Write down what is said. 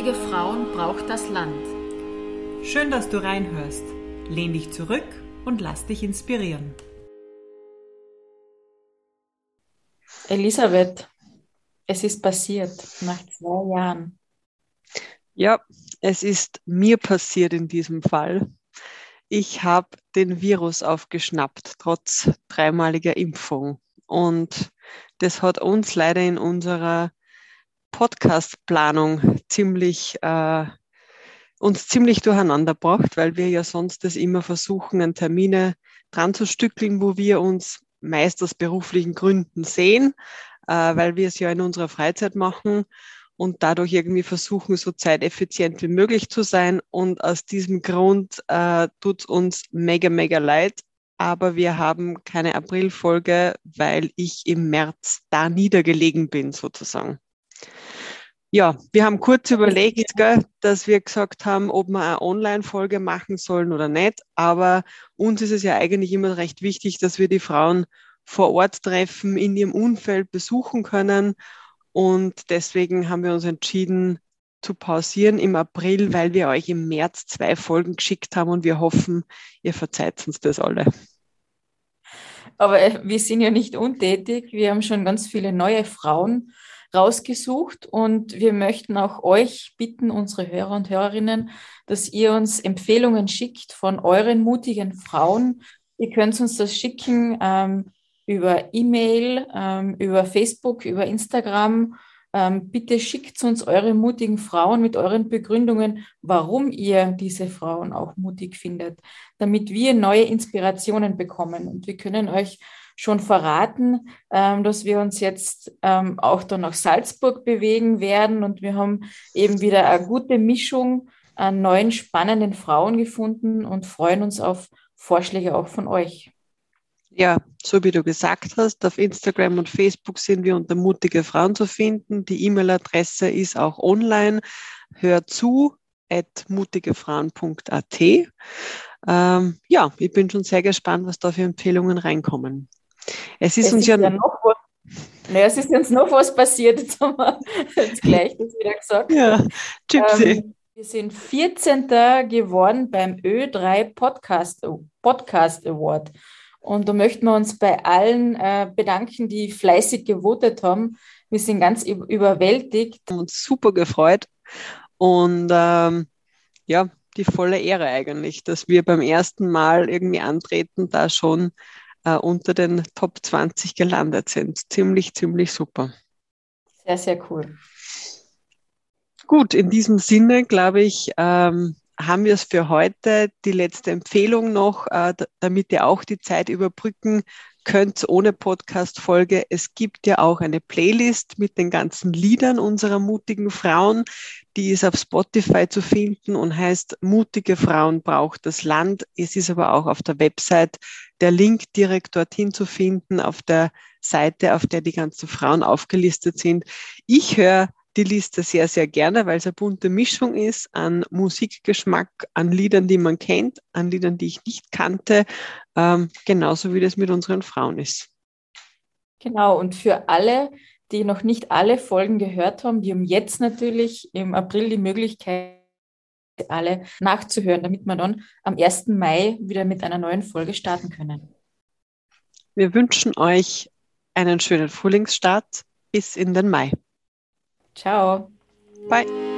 Mutige Frauen braucht das Land. Schön, dass du reinhörst. Lehn dich zurück und lass dich inspirieren. Elisabeth, es ist passiert nach zwei Jahren. Ja, es ist mir passiert in diesem Fall. Ich habe den Virus aufgeschnappt, trotz dreimaliger Impfung. Und das hat uns leider in unserer Podcast-Planung ziemlich äh, uns ziemlich durcheinander gebracht, weil wir ja sonst das immer versuchen, an Termine dran zu stückeln, wo wir uns meist aus beruflichen Gründen sehen, äh, weil wir es ja in unserer Freizeit machen und dadurch irgendwie versuchen, so zeiteffizient wie möglich zu sein. Und aus diesem Grund äh, tut es uns mega, mega leid. Aber wir haben keine Aprilfolge, weil ich im März da niedergelegen bin, sozusagen. Ja, wir haben kurz überlegt, gell, dass wir gesagt haben, ob wir eine Online-Folge machen sollen oder nicht. Aber uns ist es ja eigentlich immer recht wichtig, dass wir die Frauen vor Ort treffen, in ihrem Umfeld besuchen können. Und deswegen haben wir uns entschieden zu pausieren im April, weil wir euch im März zwei Folgen geschickt haben und wir hoffen, ihr verzeiht uns das alle. Aber äh, wir sind ja nicht untätig. Wir haben schon ganz viele neue Frauen rausgesucht und wir möchten auch euch bitten, unsere Hörer und Hörerinnen, dass ihr uns Empfehlungen schickt von euren mutigen Frauen. Ihr könnt uns das schicken ähm, über E-Mail, ähm, über Facebook, über Instagram. Ähm, bitte schickt uns eure mutigen Frauen mit euren Begründungen, warum ihr diese Frauen auch mutig findet, damit wir neue Inspirationen bekommen. Und wir können euch schon verraten, ähm, dass wir uns jetzt ähm, auch dann nach Salzburg bewegen werden und wir haben eben wieder eine gute Mischung an neuen spannenden Frauen gefunden und freuen uns auf Vorschläge auch von euch. Ja, so wie du gesagt hast, auf Instagram und Facebook sind wir unter mutige Frauen zu finden. Die E-Mail-Adresse ist auch online. Hör zu at mutigefrauen.at. Ähm, ja, ich bin schon sehr gespannt, was da für Empfehlungen reinkommen. Es ist es uns ist ja, ja noch was. Naja, es ist uns noch was passiert, jetzt haben wir jetzt gleich das wieder gesagt. Ja, Gypsy. Ähm, wir sind 14. geworden beim Ö3 Podcast, Podcast Award. Und da möchten wir uns bei allen äh, bedanken, die fleißig gewotet haben. Wir sind ganz überwältigt. Wir haben uns super gefreut. Und ähm, ja, die volle Ehre eigentlich, dass wir beim ersten Mal irgendwie antreten, da schon äh, unter den Top 20 gelandet sind. Ziemlich, ziemlich super. Sehr, sehr cool. Gut, in diesem Sinne, glaube ich, ähm, haben wir es für heute. Die letzte Empfehlung noch, äh, damit ihr auch die Zeit überbrücken könnt ohne Podcast-Folge. Es gibt ja auch eine Playlist mit den ganzen Liedern unserer mutigen Frauen. Die ist auf Spotify zu finden und heißt Mutige Frauen braucht das Land. Es ist aber auch auf der Website der Link direkt dorthin zu finden, auf der Seite, auf der die ganzen Frauen aufgelistet sind. Ich höre die Liste sehr, sehr gerne, weil es eine bunte Mischung ist an Musikgeschmack, an Liedern, die man kennt, an Liedern, die ich nicht kannte, ähm, genauso wie das mit unseren Frauen ist. Genau, und für alle, die noch nicht alle Folgen gehört haben, die haben jetzt natürlich im April die Möglichkeit, alle nachzuhören, damit wir dann am 1. Mai wieder mit einer neuen Folge starten können. Wir wünschen euch einen schönen Frühlingsstart bis in den Mai. Ciao. Bye.